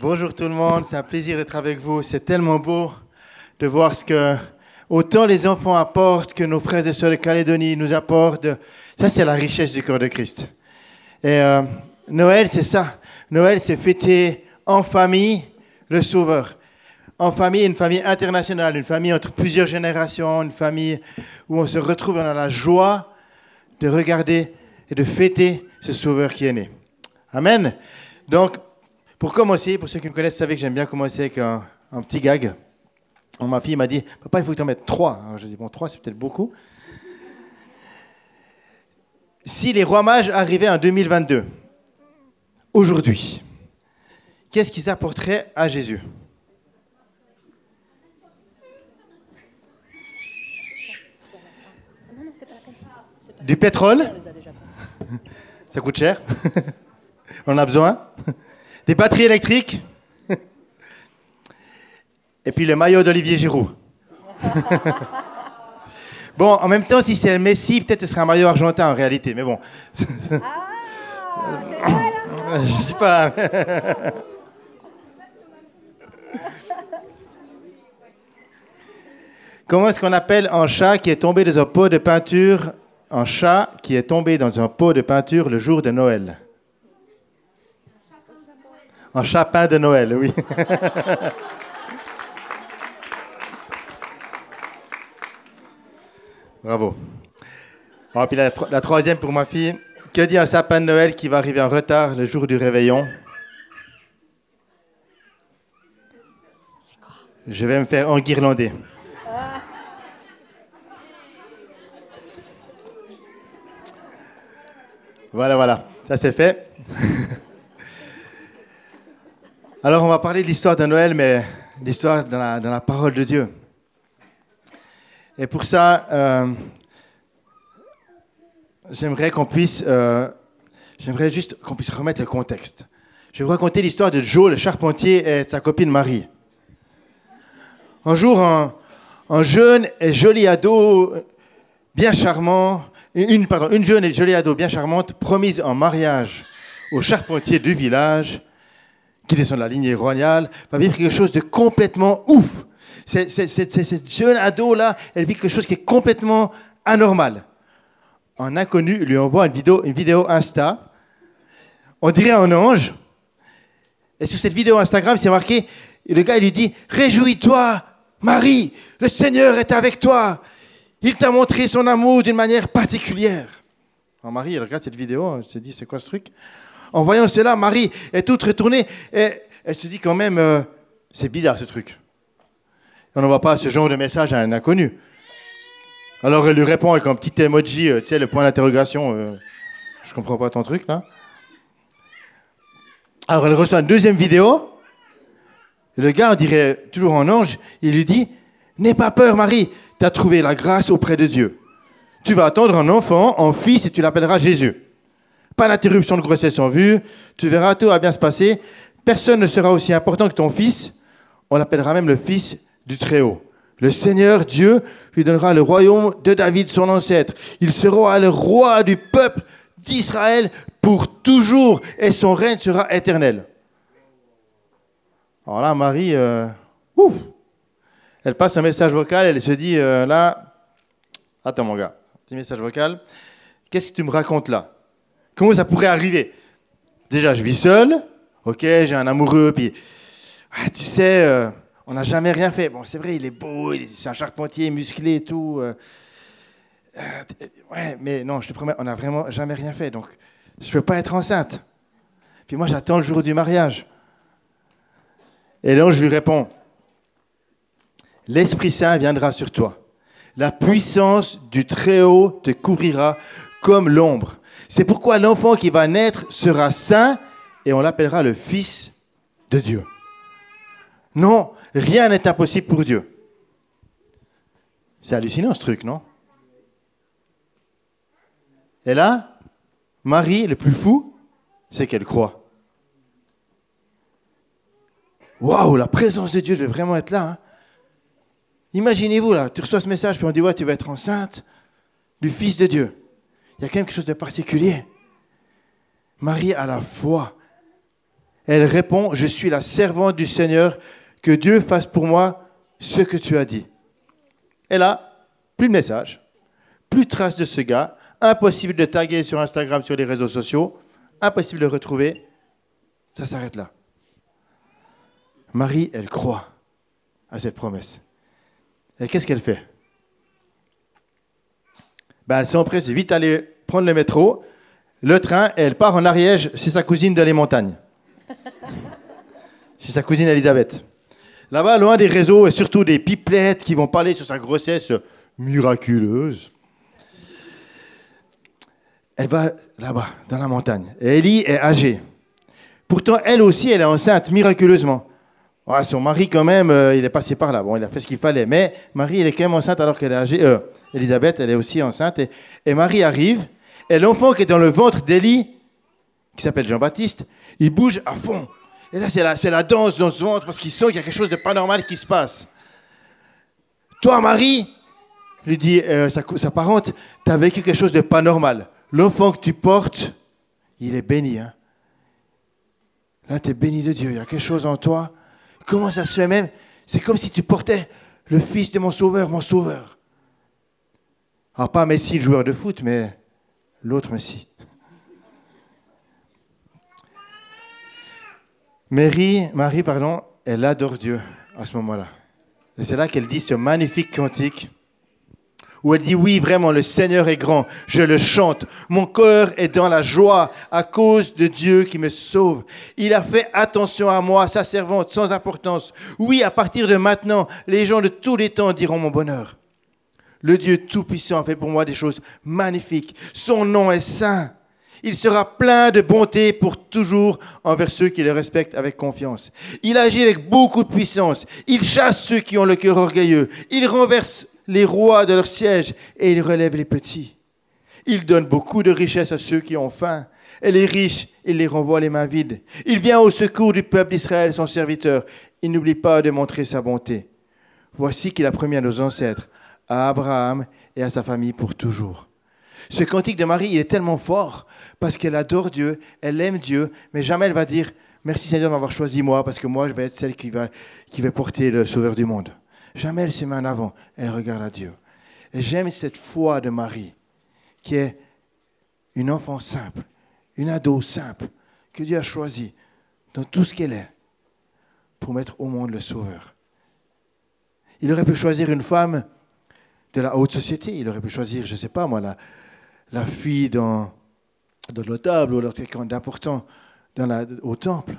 Bonjour tout le monde, c'est un plaisir d'être avec vous. C'est tellement beau de voir ce que autant les enfants apportent que nos frères et sœurs de Calédonie nous apportent. Ça, c'est la richesse du corps de Christ. Et euh, Noël, c'est ça. Noël, c'est fêter en famille le Sauveur. En famille, une famille internationale, une famille entre plusieurs générations, une famille où on se retrouve dans la joie de regarder et de fêter ce Sauveur qui est né. Amen. Donc, pour commencer, pour ceux qui me connaissent, vous savez que j'aime bien commencer avec un, petit gag. ma fille m'a dit, papa, il faut que tu en mettes trois. Alors je dis, bon, trois, c'est peut-être beaucoup. Si les rois mages arrivaient en 2022, aujourd'hui, qu'est-ce qu'ils apporteraient à Jésus? Du pétrole? Ça coûte cher? On en a besoin? Des batteries électriques Et puis le maillot d'Olivier Giroud. bon, en même temps, si c'est le Messi, peut-être ce sera un maillot argentin en réalité, mais bon. Ah, Je sais pas. Comment est-ce qu'on appelle un chat qui est tombé dans un pot de peinture? Un chat qui est tombé dans un pot de peinture le jour de Noël. Un chapin de Noël, oui. Bravo. Ah, puis la, la, troisième pour ma fille. Que dit un sapin de Noël qui va arriver en retard le jour du réveillon? Je vais me faire enguirlander. Voilà, voilà, ça c'est fait. Alors on va parler de l'histoire de Noël, mais l'histoire dans la, parole de Dieu. Et pour ça, euh, j'aimerais qu'on puisse, euh, juste qu'on puisse remettre le contexte. Je vais vous raconter l'histoire de Joe, le charpentier, et de sa copine Marie. Un jour, un, un jeune et joli ado, bien charmant, une, une jeune et jolie ado bien charmante, promise en mariage au charpentier du village, qui descend de la lignée royale, va vivre quelque chose de complètement ouf. Cette jeune ado-là, elle vit quelque chose qui est complètement anormal. Un inconnu lui envoie une vidéo, une vidéo Insta. On dirait un ange. Et sur cette vidéo Instagram, c'est marqué, le gars il lui dit, Réjouis-toi, Marie, le Seigneur est avec toi. Il t'a montré son amour d'une manière particulière. Alors Marie, elle regarde cette vidéo, elle se dit, c'est quoi ce truc? En voyant cela, Marie est toute retournée et elle se dit quand même, euh, c'est bizarre ce truc. On n'envoie pas ce genre de message à un inconnu. Alors elle lui répond avec un petit emoji, euh, le point d'interrogation. Je euh, je comprends pas ton truc là. Alors elle reçoit une deuxième vidéo. le gars, on dirait toujours en ange, il lui dit N'aie pas peur, Marie, tu as trouvé la grâce auprès de Dieu. Tu vas attendre un enfant, un fils, et tu l'appelleras Jésus. Pas d'interruption de grossesse en vue, tu verras, tout va bien se passer. Personne ne sera aussi important que ton fils. On l'appellera même le fils du Très-Haut. Le Seigneur Dieu lui donnera le royaume de David, son ancêtre. Il sera le roi du peuple d'Israël pour toujours, et son règne sera éternel. Alors là, Marie, euh, ouf, elle passe un message vocal, elle se dit euh, là, attends mon gars, petit message vocal, qu'est-ce que tu me racontes là? Comment ça pourrait arriver? Déjà, je vis seul, ok, j'ai un amoureux, puis ah, tu sais, euh, on n'a jamais rien fait. Bon, c'est vrai, il est beau, c'est un charpentier musclé et tout. Euh, ouais, mais non, je te promets, on n'a vraiment jamais rien fait, donc je ne peux pas être enceinte. Puis moi, j'attends le jour du mariage. Et là, je lui réponds, l'Esprit Saint viendra sur toi. La puissance du Très-Haut te couvrira comme l'ombre. C'est pourquoi l'enfant qui va naître sera saint et on l'appellera le Fils de Dieu. Non, rien n'est impossible pour Dieu. C'est hallucinant ce truc, non? Et là, Marie, le plus fou, c'est qu'elle croit. Waouh, la présence de Dieu, je vais vraiment être là. Hein. Imaginez-vous, là, tu reçois ce message, puis on dit, ouais, tu vas être enceinte du Fils de Dieu. Il y a quelque chose de particulier. Marie a la foi. Elle répond, je suis la servante du Seigneur, que Dieu fasse pour moi ce que tu as dit. Et là, plus de message, plus de traces de ce gars, impossible de taguer sur Instagram, sur les réseaux sociaux, impossible de retrouver. Ça s'arrête là. Marie, elle croit à cette promesse. Et qu'est-ce qu'elle fait? Ben, Elle s'empresse de vite aller prendre le métro, le train, et elle part en Ariège chez sa cousine de les montagnes. chez sa cousine Elisabeth. Là-bas, loin des réseaux et surtout des pipelettes qui vont parler sur sa grossesse miraculeuse. Elle va là-bas, dans la montagne. Et Ellie est âgée. Pourtant, elle aussi, elle est enceinte miraculeusement. Son mari, quand même, euh, il est passé par là. Bon, il a fait ce qu'il fallait. Mais Marie, elle est quand même enceinte alors qu'elle est âgée. Euh, Elisabeth, elle est aussi enceinte. Et, Marie arrive. Et l'enfant qui est dans le ventre d'Élie, qui s'appelle Jean-Baptiste, il bouge à fond. Et là, c'est la, la danse dans ce ventre parce qu'il sent qu'il y a quelque chose de pas normal qui se passe. Toi, Marie, lui dit euh, sa, sa, parente, tu as vécu quelque chose de pas normal. L'enfant que tu portes, il est béni. Hein. Là, tu es béni de Dieu. Il y a quelque chose en toi. Comment ça se fait même C'est comme si tu portais le fils de mon sauveur, mon sauveur. Alors, pas Messi, le joueur de foot, mais l'autre Messi. Marie, Marie, pardon, elle adore Dieu à ce moment-là. Et c'est là qu'elle dit ce magnifique cantique où elle dit oui, vraiment, le Seigneur est grand, je le chante, mon cœur est dans la joie à cause de Dieu qui me sauve. Il a fait attention à moi, sa servante, sans importance. Oui, à partir de maintenant, les gens de tous les temps diront mon bonheur. Le Dieu Tout-Puissant fait pour moi des choses magnifiques. Son nom est saint. Il sera plein de bonté pour toujours envers ceux qui le respectent avec confiance. Il agit avec beaucoup de puissance. Il chasse ceux qui ont le cœur orgueilleux. Il renverse les rois de leur siège et il relève les petits. Il donne beaucoup de richesses à ceux qui ont faim. Et les riches, il les renvoie les mains vides. Il vient au secours du peuple d'Israël, son serviteur. Il n'oublie pas de montrer sa bonté. Voici qu'il a promis à nos ancêtres, à Abraham et à sa famille pour toujours. Ce cantique de Marie, il est tellement fort parce qu'elle adore Dieu, elle aime Dieu, mais jamais elle va dire merci Seigneur de m'avoir choisi moi parce que moi je vais être celle qui va, qui va porter le Sauveur du monde. Jamais elle se met en avant, elle regarde à Dieu. Et j'aime cette foi de Marie qui est une enfant simple, une ado simple que Dieu a choisi dans tout ce qu'elle est pour mettre au monde le Sauveur. Il aurait pu choisir une femme de la haute société, il aurait pu choisir, je ne sais pas moi, la, fille dans, de notable ou quelqu'un d'important au temple.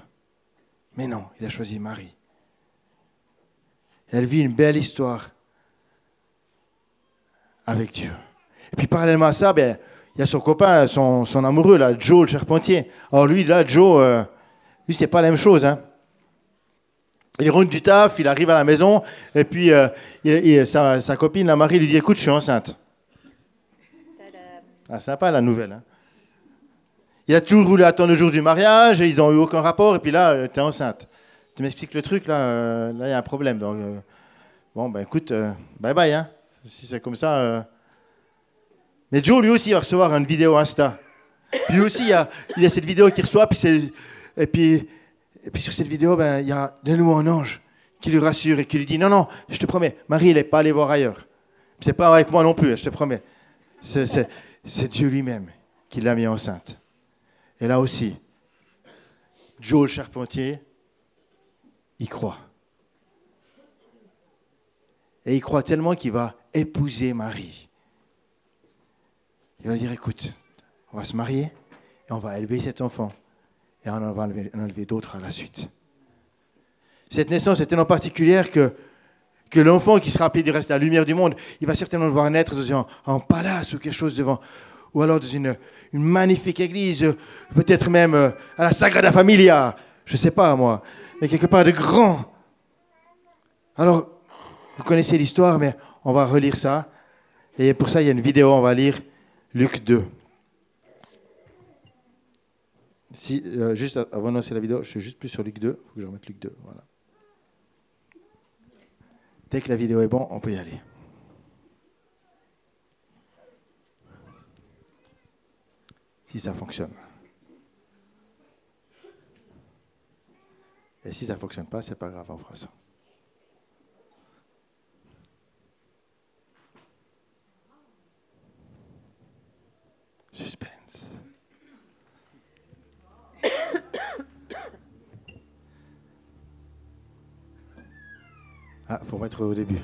Mais non, il a choisi Marie. Elle vit une belle histoire avec Dieu. Et puis parallèlement à ça, ben, il y a son copain, son, amoureux, là, Joe, le charpentier. Alors lui, là, Joe, euh, lui, c'est pas la même chose. Hein. Il rentre du taf, il arrive à la maison, et puis euh, sa, sa, copine, la Marie, lui dit Écoute, je suis enceinte. Ah, sympa la nouvelle. Hein. Il a toujours voulu attendre le jour du mariage et ils n'ont eu aucun rapport. Et puis là, euh, tu es enceinte. Tu m'expliques le truc, là, euh, là, il y a un problème. Donc, euh, bon, ben écoute, bye bye. Hein. Si c'est comme ça. Mais Joe, lui aussi, va recevoir une vidéo Insta. Lui aussi, il y a, il y a cette vidéo qu'il reçoit. Puis et, puis, et puis sur cette vidéo, ben, il y a de nouveau un ange qui lui rassure et qui lui dit Non, non, je te promets, Marie, elle n'est pas allée voir ailleurs. C'est pas avec moi non plus, je te promets. C'est Dieu lui-même qui l'a mis enceinte. Et là aussi, Joe le charpentier, il croit. Et il croit tellement qu'il va épouser Marie. Il va dire, écoute, on va se marier et on va élever cet enfant. Et on en va enlever, d'autres à la suite. Cette naissance est tellement particulière que, que l'enfant qui sera appelé du reste la lumière du monde, il va certainement le voir naître dans un, un palace ou quelque chose devant, ou alors dans une, une magnifique église, peut-être même euh, à la Sagrada Familia, je ne sais pas moi, mais quelque part de grand. Alors, vous connaissez l'histoire, mais on va relire ça. Et pour ça, il y a une vidéo, on va lire Luc 2. Si, euh, juste avant de lancer la vidéo, je suis juste plus sur Luc 2, il faut que je remette Luc 2. Voilà. Dès que la vidéo est bon, on peut y aller. si ça fonctionne. Et si ça ne fonctionne pas, c'est pas grave, on fera ça. Suspense. Ah, faut mettre au début.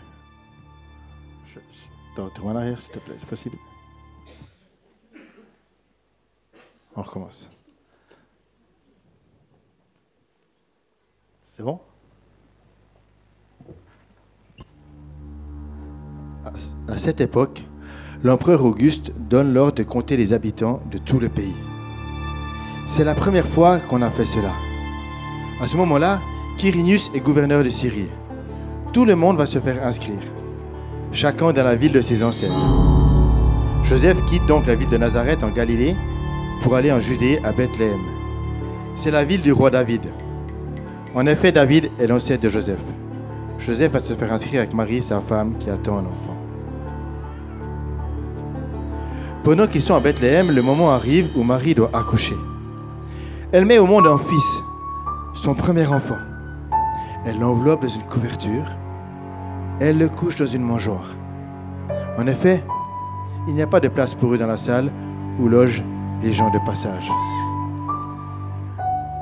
Tourne en arrière, s'il te plaît, c'est possible? On recommence. À cette époque, l'empereur Auguste donne l'ordre de compter les habitants de tout le pays. C'est la première fois qu'on a fait cela. À ce moment-là, Quirinius est gouverneur de Syrie. Tout le monde va se faire inscrire, chacun dans la ville de ses ancêtres. Joseph quitte donc la ville de Nazareth en Galilée pour aller en Judée à Bethléem. C'est la ville du roi David. En effet, David est l'ancêtre de Joseph. Joseph va se faire inscrire avec Marie, sa femme, qui attend un enfant. Pendant qu'ils sont à Bethléem, le moment arrive où Marie doit accoucher. Elle met au monde un fils, son premier enfant. Elle l'enveloppe dans une couverture. Elle le couche dans une mangeoire. En effet, il n'y a pas de place pour eux dans la salle où logent les gens de passage.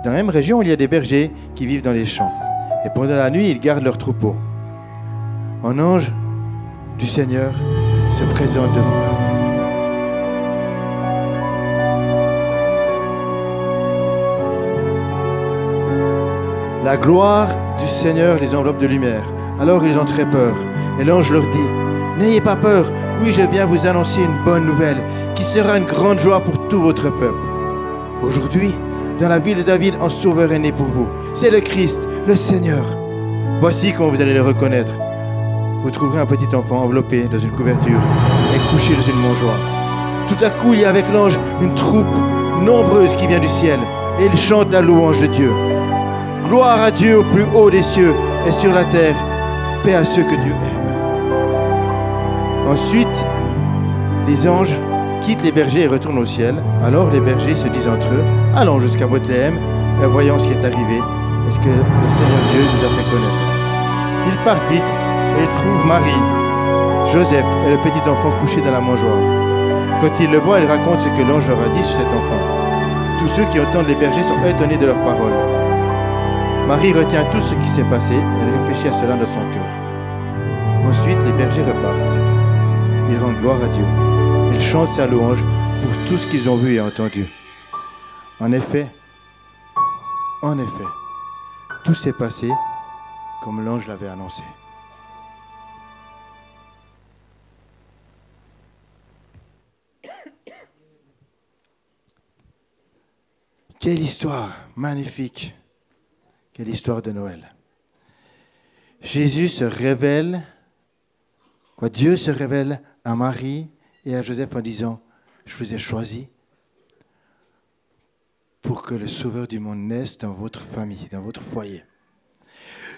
Dans la même région, il y a des bergers qui vivent dans les champs. Et pendant la nuit, ils gardent leurs troupeaux. Un ange du Seigneur se présente devant eux. La gloire du Seigneur les enveloppe de lumière. Alors ils ont très peur. Et l'ange leur dit, N'ayez pas peur, oui je viens vous annoncer une bonne nouvelle, qui sera une grande joie pour tout votre peuple. Aujourd'hui, dans la ville de David, un sauveur est né pour vous. C'est le Christ, le Seigneur. Voici comment vous allez le reconnaître. Vous trouverez un petit enfant enveloppé dans une couverture et couché dans une mangeoire. Tout à coup, il y a avec l'ange une troupe nombreuse qui vient du ciel et il chante la louange de Dieu. Gloire à Dieu au plus haut des cieux et sur la terre, paix à ceux que Dieu aime. Ensuite, les anges quittent les bergers et retournent au ciel. Alors les bergers se disent entre eux, allons jusqu'à Bethléem et voyons ce qui est arrivé est ce que le Seigneur Dieu nous a fait connaître? Ils partent vite et ils trouvent Marie, Joseph et le petit enfant couché dans la mangeoire. Quand ils le voient, ils racontent ce que l'ange leur a dit sur cet enfant. Tous ceux qui entendent les bergers sont étonnés de leurs paroles. Marie retient tout ce qui s'est passé et elle réfléchit à cela dans son cœur. Ensuite, les bergers repartent. Ils rendent gloire à Dieu. Ils chantent sa louange pour tout ce qu'ils ont vu et entendu. En effet, en effet, tout s'est passé comme l'ange l'avait annoncé. Quelle histoire magnifique. Quelle histoire de Noël. Jésus se révèle, quoi, Dieu se révèle à Marie et à Joseph en disant, je vous ai choisi pour que le Sauveur du monde naisse dans votre famille, dans votre foyer.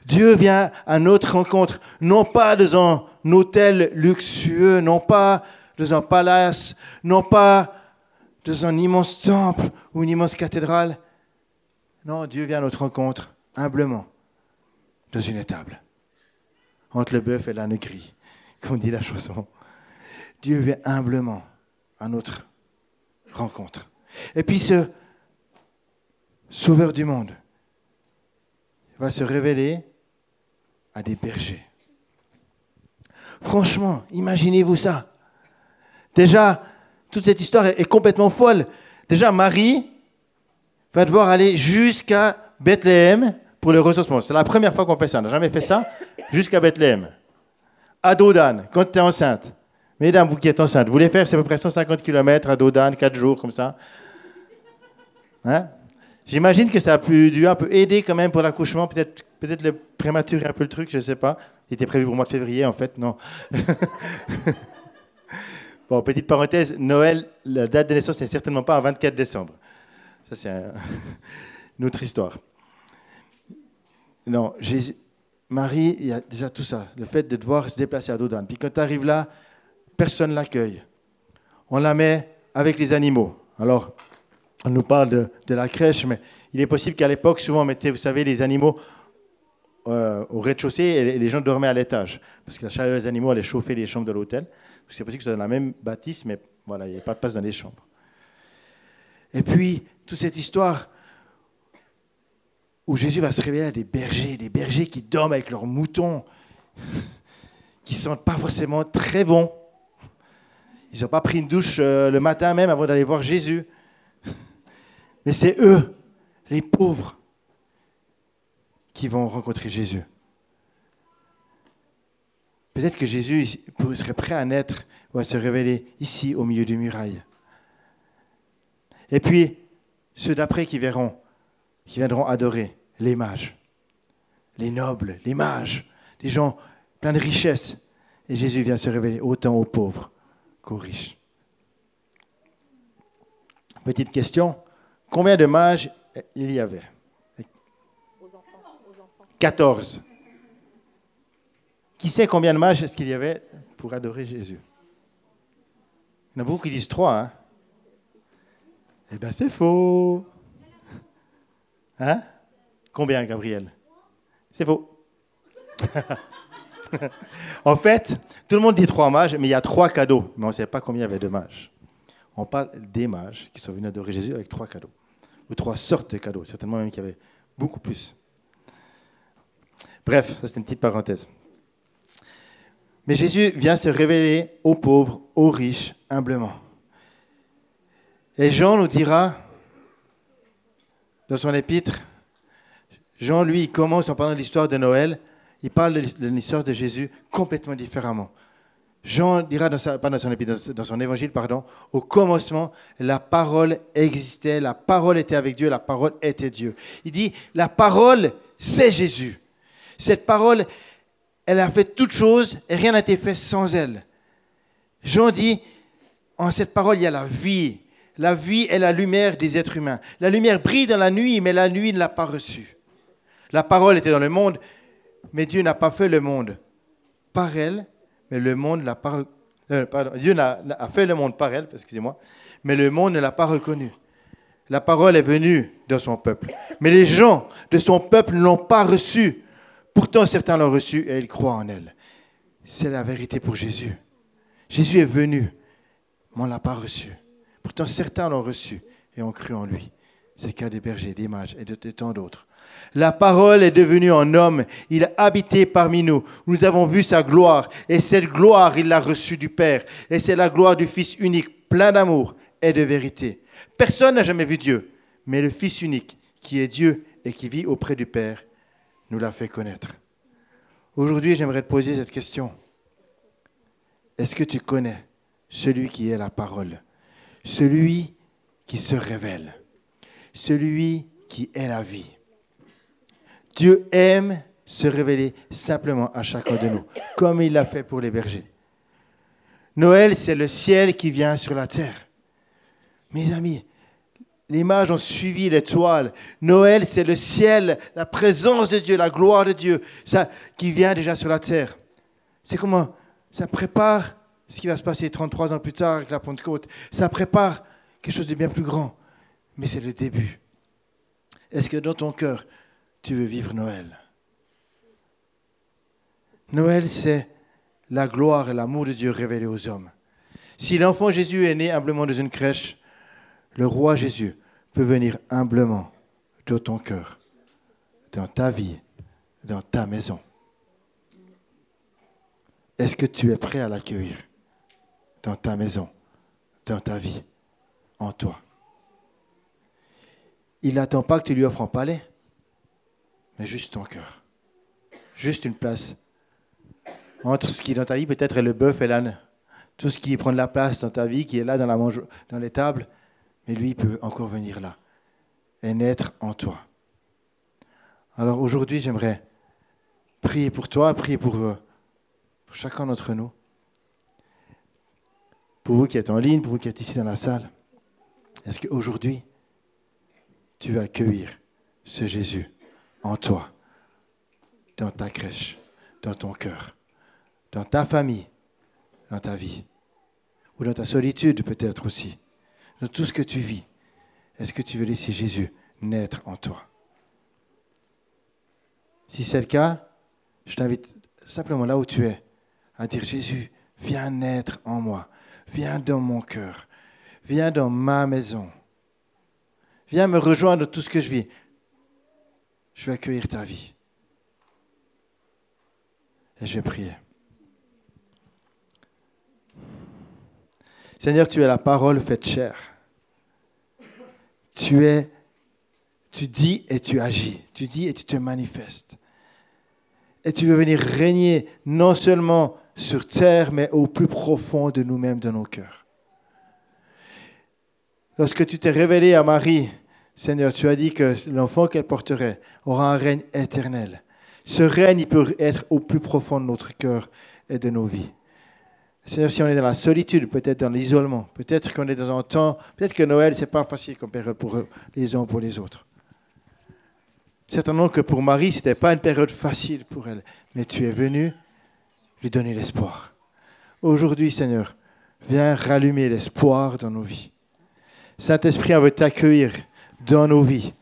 Dieu vient à notre rencontre, non pas dans un hôtel luxueux, non pas dans un palace, non pas dans un immense temple ou une immense cathédrale. Non, Dieu vient à notre rencontre humblement dans une étable, entre le bœuf et l'âne gris, comme dit la chanson. Dieu vient humblement à notre rencontre. Et puis ce Sauveur du monde va se révéler à des bergers. Franchement, imaginez-vous ça. Déjà, toute cette histoire est complètement folle. Déjà, Marie va devoir aller jusqu'à Bethléem pour le recensement. C'est la première fois qu'on fait ça. On n'a jamais fait ça jusqu'à Bethléem. À Dodan, quand tu es enceinte. Mesdames, vous qui êtes enceintes, vous voulez faire c'est à peu près 150 km à Dodan, 4 jours comme ça. Hein? J'imagine que ça a pu, dû un peu aider quand même pour l'accouchement, peut-être peut le prématuré un peu le truc, je ne sais pas. Il était prévu pour le mois de février en fait, non. bon, petite parenthèse, Noël, la date de naissance n'est certainement pas un 24 décembre. Ça c'est une autre histoire. Non, Marie, il y a déjà tout ça. Le fait de devoir se déplacer à Dodan. Puis quand tu arrives là, personne ne l'accueille. On la met avec les animaux. Alors, on nous parle de, la crèche, mais il est possible qu'à l'époque, souvent, on mettait, vous savez, les animaux euh, au rez-de-chaussée et les gens dormaient à l'étage. Parce que la chaleur des animaux allait chauffer les chambres de l'hôtel. C'est possible que ce soit dans la même bâtisse, mais voilà, il n'y avait pas de place dans les chambres. Et puis, toute cette histoire où Jésus va se révéler à des bergers, des bergers qui dorment avec leurs moutons, qui ne sentent pas forcément très bons. Ils n'ont pas pris une douche euh, le matin même avant d'aller voir Jésus. Mais c'est eux, les pauvres, qui vont rencontrer Jésus. Peut-être que Jésus serait prêt à naître ou à se révéler ici, au milieu des murailles. Et puis, ceux d'après qui verront, qui viendront adorer les mages, les nobles, les mages, des gens pleins de richesses. Et Jésus vient se révéler autant aux pauvres qu'aux riches. Petite question, combien de mages il y avait? 14. Qui sait combien de mages est-ce qu'il y avait pour adorer Jésus? Il y en a beaucoup qui disent trois. Hein? Eh bien, c'est faux. Hein? Combien, Gabriel? C'est faux. en fait, tout le monde dit trois mages, mais il y a trois cadeaux. Mais on ne sait pas combien il y avait de mages. On parle des mages qui sont venus adorer Jésus avec trois cadeaux. Ou trois sortes de cadeaux. Certainement même qu'il y avait beaucoup plus. Bref, ça c'est une petite parenthèse. Mais Jésus vient se révéler aux pauvres, aux riches, humblement. Et Jean nous dira, dans son épître, Jean, lui, il commence en parlant de l'histoire de Noël, il parle de l'histoire de Jésus complètement différemment. Jean dira, dans pas dans son, épître, dans son évangile, pardon, au commencement, la parole existait, la parole était avec Dieu, la parole était Dieu. Il dit, la parole, c'est Jésus. Cette parole, elle a fait toutes choses et rien n'a été fait sans elle. Jean dit, en cette parole, il y a la vie. La vie est la lumière des êtres humains. La lumière brille dans la nuit, mais la nuit ne l'a pas reçue. La parole était dans le monde, mais Dieu n'a pas fait le monde par elle, mais le monde l'a pas. Euh, Dieu fait le monde par elle, excusez-moi, mais le monde ne l'a pas reconnu. La parole est venue dans son peuple, mais les gens de son peuple ne l'ont pas reçue. Pourtant, certains l'ont reçue et ils croient en elle. C'est la vérité pour Jésus. Jésus est venu, mais on ne l'a pas reçu. Pourtant, certains l'ont reçu et ont cru en lui. C'est le cas des bergers, des mages et de, tant d'autres. La parole est devenue un homme. Il a habité parmi nous. Nous avons vu sa gloire. Et cette gloire, il l'a reçue du Père. Et c'est la gloire du Fils unique, plein d'amour et de vérité. Personne n'a jamais vu Dieu. Mais le Fils unique, qui est Dieu et qui vit auprès du Père, nous l'a fait connaître. Aujourd'hui, j'aimerais te poser cette question. Est-ce que tu connais celui qui est la parole? Celui qui se révèle Celui qui est la vie Dieu aime se révéler simplement à chacun de nous, comme il l'a fait pour les bergers. Noël, c'est le ciel qui vient sur la terre. Mes amis, L'image ont suivi l'étoile. Noël, c'est le ciel, la présence de Dieu, la gloire de Dieu, ça qui vient déjà sur la terre. C'est comment ça prépare ce qui va se passer 33 ans plus tard avec la Pentecôte. Ça prépare quelque chose de bien plus grand. Mais c'est le début. Est-ce que dans ton cœur, tu veux vivre Noël? Noël, c'est la gloire et l'amour de Dieu révélé aux hommes. Si l'enfant Jésus est né humblement dans une crèche, le roi Jésus peut venir humblement dans ton cœur, dans ta vie, dans ta maison. Est-ce que tu es prêt à l'accueillir? Dans ta maison, dans ta vie, en toi Il n'attend pas que tu lui offres un palais, mais juste ton cœur. Juste une place. Entre ce qui est dans ta vie peut-être le bœuf et l'âne. Tout ce qui prend de la place dans ta vie, qui est là dans, la dans les tables, mais lui peut encore venir là et naître en toi. Alors aujourd'hui, j'aimerais prier pour toi, prier pour, euh, pour chacun d'entre nous, pour vous qui êtes en ligne, pour vous qui êtes ici dans la salle. Est-ce qu'aujourd'hui, tu veux accueillir ce Jésus en toi, dans ta crèche, dans ton cœur, dans ta famille, dans ta vie, ou dans ta solitude peut-être aussi dans tout ce que tu vis, est-ce que tu veux laisser Jésus naître en toi? Si c'est le cas, je t'invite simplement là où tu es à dire Jésus, viens naître en moi, viens dans mon cœur, viens dans ma maison, viens me rejoindre dans tout ce que je vis. Je vais accueillir ta vie. Et je vais prier. Seigneur, tu es la parole faite chair. Tu es, tu dis et tu agis. Tu dis et tu te manifestes. Et tu veux venir régner non seulement sur terre, mais au plus profond de nous-mêmes, de nos cœurs. Lorsque tu t'es révélé à Marie, Seigneur, tu as dit que l'enfant qu'elle porterait aura un règne éternel. Ce règne, il peut être au plus profond de notre cœur et de nos vies. Seigneur, si on est dans la solitude, peut-être dans l'isolement, peut-être qu'on est dans un temps, peut-être que Noël, c'est pas facile comme période pour les uns pour les autres. Certainement que pour Marie, ce n'était pas une période facile pour elle, mais tu es venu lui donner l'espoir. Aujourd'hui, Seigneur, viens rallumer l'espoir dans nos vies. Saint-Esprit, on veut t'accueillir dans nos vies.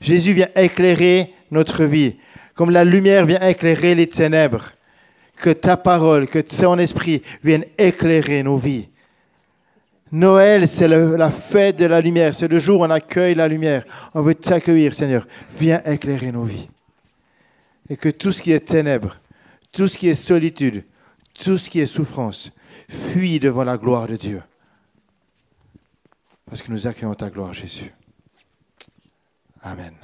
Jésus vient éclairer notre vie, comme la lumière vient éclairer les ténèbres que ta parole, que ton esprit vienne éclairer nos vies. Noël, c'est la fête de la lumière, c'est le jour où on accueille la lumière. On veut t'accueillir, Seigneur. Viens éclairer nos vies. Et que tout ce qui est ténèbres, tout ce qui est solitude, tout ce qui est souffrance, fuit devant la gloire de Dieu. Parce que nous accueillons ta gloire, Jésus. Amen.